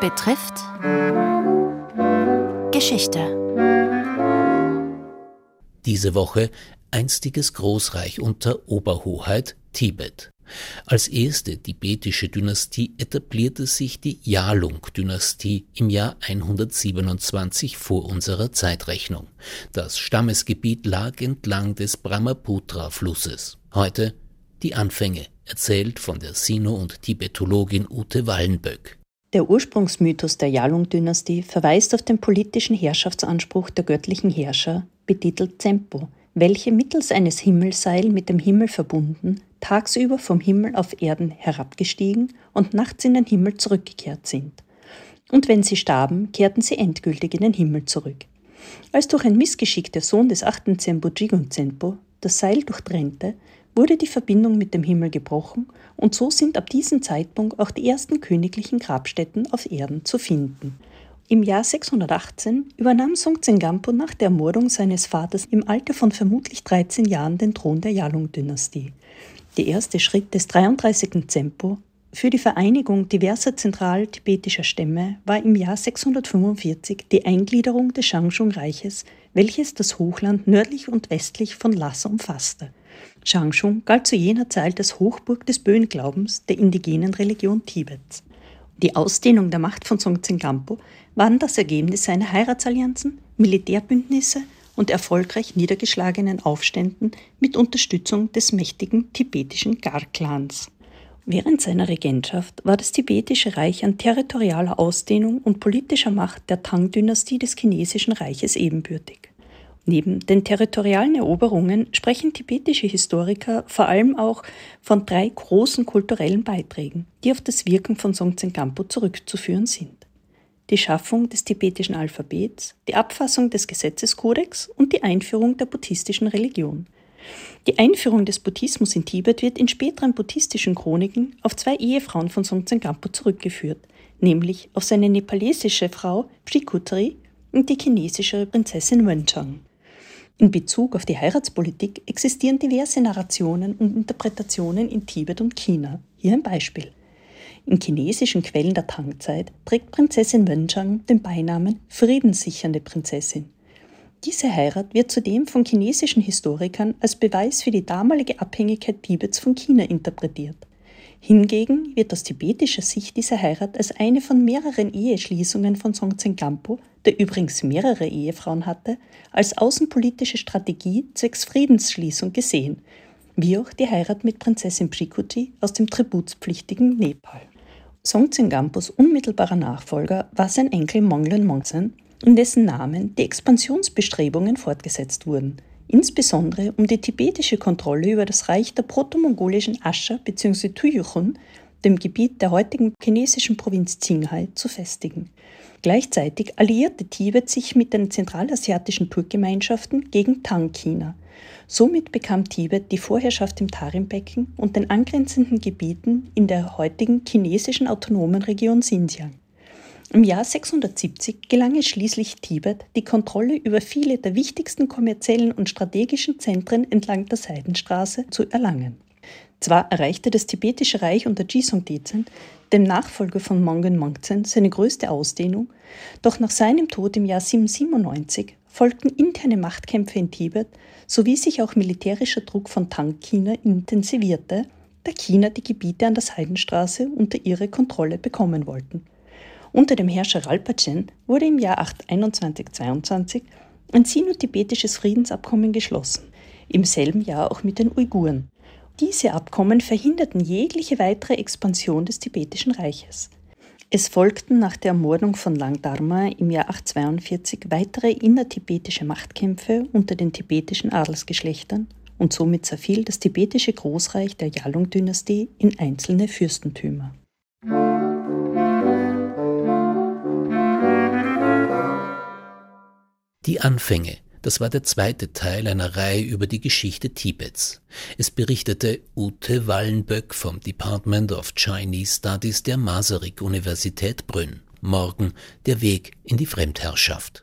betrifft Geschichte. Diese Woche einstiges Großreich unter Oberhoheit Tibet. Als erste tibetische Dynastie etablierte sich die Yalung-Dynastie im Jahr 127 vor unserer Zeitrechnung. Das Stammesgebiet lag entlang des Brahmaputra-Flusses. Heute die Anfänge, erzählt von der Sino- und Tibetologin Ute Wallenböck. Der Ursprungsmythos der Yalung-Dynastie verweist auf den politischen Herrschaftsanspruch der göttlichen Herrscher, betitelt Zempo, welche mittels eines Himmelseil mit dem Himmel verbunden tagsüber vom Himmel auf Erden herabgestiegen und nachts in den Himmel zurückgekehrt sind. Und wenn sie starben, kehrten sie endgültig in den Himmel zurück. Als durch ein Missgeschick der Sohn des achten Zempo Jigun Zempo das Seil durchtrennte, wurde die Verbindung mit dem Himmel gebrochen und so sind ab diesem Zeitpunkt auch die ersten königlichen Grabstätten auf Erden zu finden. Im Jahr 618 übernahm Songtsen Gampo nach der Ermordung seines Vaters im Alter von vermutlich 13 Jahren den Thron der Yalung-Dynastie. Der erste Schritt des 33. Zempo für die Vereinigung diverser zentral-tibetischer Stämme war im Jahr 645 die Eingliederung des Shangshung-Reiches, welches das Hochland nördlich und westlich von Lhasa umfasste. Shangshung galt zu jener Zeit als Hochburg des Böen-Glaubens der indigenen Religion Tibets. Die Ausdehnung der Macht von Songtsen Gampo waren das Ergebnis seiner Heiratsallianzen, Militärbündnisse und erfolgreich niedergeschlagenen Aufständen mit Unterstützung des mächtigen tibetischen Gar-Clans. Während seiner Regentschaft war das tibetische Reich an territorialer Ausdehnung und politischer Macht der Tang-Dynastie des chinesischen Reiches ebenbürtig. Neben den territorialen Eroberungen sprechen tibetische Historiker vor allem auch von drei großen kulturellen Beiträgen, die auf das Wirken von Songtsen Gampo zurückzuführen sind. Die Schaffung des tibetischen Alphabets, die Abfassung des Gesetzeskodex und die Einführung der buddhistischen Religion. Die Einführung des Buddhismus in Tibet wird in späteren buddhistischen Chroniken auf zwei Ehefrauen von Songtsen Gampo zurückgeführt, nämlich auf seine nepalesische Frau Pshikutri und die chinesische Prinzessin Wenchang. In Bezug auf die Heiratspolitik existieren diverse Narrationen und Interpretationen in Tibet und China. Hier ein Beispiel. In chinesischen Quellen der Tangzeit trägt Prinzessin Wenchang den Beinamen friedenssichernde Prinzessin. Diese Heirat wird zudem von chinesischen Historikern als Beweis für die damalige Abhängigkeit Tibets von China interpretiert. Hingegen wird aus tibetischer Sicht diese Heirat als eine von mehreren Eheschließungen von Songtsen Gampo, der übrigens mehrere Ehefrauen hatte, als außenpolitische Strategie zwecks Friedensschließung gesehen, wie auch die Heirat mit Prinzessin Prikuti aus dem tributspflichtigen Nepal. Songtsen Gampos unmittelbarer Nachfolger war sein Enkel Monglen Mongsen, in dessen Namen die Expansionsbestrebungen fortgesetzt wurden – insbesondere um die tibetische Kontrolle über das Reich der protomongolischen Ascher bzw. Tuyuchun, dem Gebiet der heutigen chinesischen Provinz Qinghai, zu festigen. Gleichzeitig alliierte Tibet sich mit den zentralasiatischen Turkgemeinschaften gegen Tang-China. Somit bekam Tibet die Vorherrschaft im Tarimbecken und den angrenzenden Gebieten in der heutigen chinesischen autonomen Region Xinjiang. Im Jahr 670 gelang es schließlich Tibet, die Kontrolle über viele der wichtigsten kommerziellen und strategischen Zentren entlang der Seidenstraße zu erlangen. Zwar erreichte das tibetische Reich unter Jisung Dezen, dem Nachfolger von Mongen Mongzen, seine größte Ausdehnung, doch nach seinem Tod im Jahr 797 folgten interne Machtkämpfe in Tibet sowie sich auch militärischer Druck von Tang-China intensivierte, da China die Gebiete an der Seidenstraße unter ihre Kontrolle bekommen wollten. Unter dem Herrscher Ralpachen wurde im Jahr 821-22 ein sino-tibetisches Friedensabkommen geschlossen, im selben Jahr auch mit den Uiguren. Diese Abkommen verhinderten jegliche weitere Expansion des tibetischen Reiches. Es folgten nach der Ermordung von Langdharma im Jahr 842 weitere innertibetische Machtkämpfe unter den tibetischen Adelsgeschlechtern und somit zerfiel das tibetische Großreich der Yalung-Dynastie in einzelne Fürstentümer. Die Anfänge, das war der zweite Teil einer Reihe über die Geschichte Tibets. Es berichtete Ute Wallenböck vom Department of Chinese Studies der Masaryk Universität Brünn. Morgen der Weg in die Fremdherrschaft.